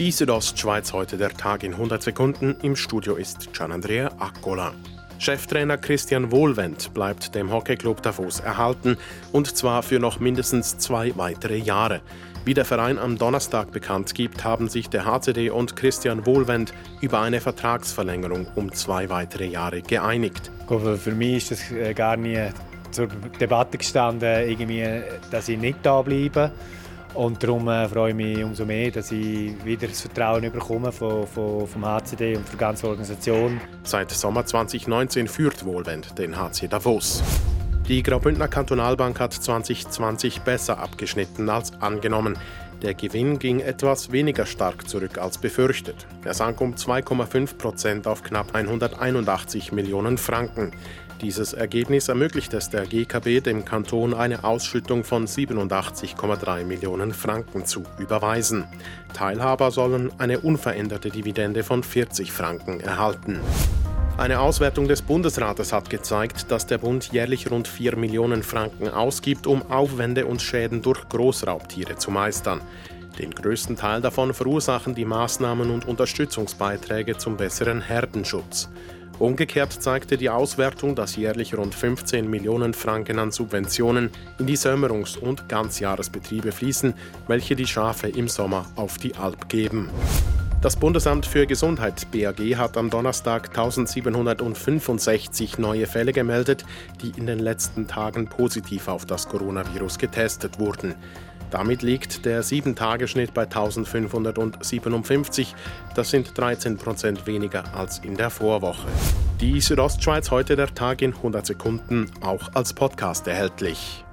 Die Südostschweiz heute der Tag in 100 Sekunden. Im Studio ist Gianandrea Accola. Cheftrainer Christian Wohlwend bleibt dem Hockeyclub Davos erhalten und zwar für noch mindestens zwei weitere Jahre. Wie der Verein am Donnerstag bekannt gibt, haben sich der HCD und Christian Wohlwend über eine Vertragsverlängerung um zwei weitere Jahre geeinigt. Für mich ist es äh, gar nie zur Debatte gestanden, irgendwie, dass ich nicht da bleibe. Und darum äh, freue ich mich umso mehr, dass ich wieder das Vertrauen bekomme von, von, vom HCD und der ganzen Organisation. Seit Sommer 2019 führt Wohlwend den HC Davos. Die Graubündner Kantonalbank hat 2020 besser abgeschnitten als angenommen. Der Gewinn ging etwas weniger stark zurück als befürchtet. Er sank um 2,5 Prozent auf knapp 181 Millionen Franken. Dieses Ergebnis ermöglicht es der GKB, dem Kanton eine Ausschüttung von 87,3 Millionen Franken zu überweisen. Teilhaber sollen eine unveränderte Dividende von 40 Franken erhalten. Eine Auswertung des Bundesrates hat gezeigt, dass der Bund jährlich rund 4 Millionen Franken ausgibt, um Aufwände und Schäden durch Großraubtiere zu meistern. Den größten Teil davon verursachen die Maßnahmen und Unterstützungsbeiträge zum besseren Herdenschutz. Umgekehrt zeigte die Auswertung, dass jährlich rund 15 Millionen Franken an Subventionen in die Säumerungs- und Ganzjahresbetriebe fließen, welche die Schafe im Sommer auf die Alp geben. Das Bundesamt für Gesundheit BAG hat am Donnerstag 1765 neue Fälle gemeldet, die in den letzten Tagen positiv auf das Coronavirus getestet wurden. Damit liegt der 7-Tage-Schnitt bei 1557. Das sind 13 Prozent weniger als in der Vorwoche. Die Südostschweiz heute der Tag in 100 Sekunden, auch als Podcast erhältlich.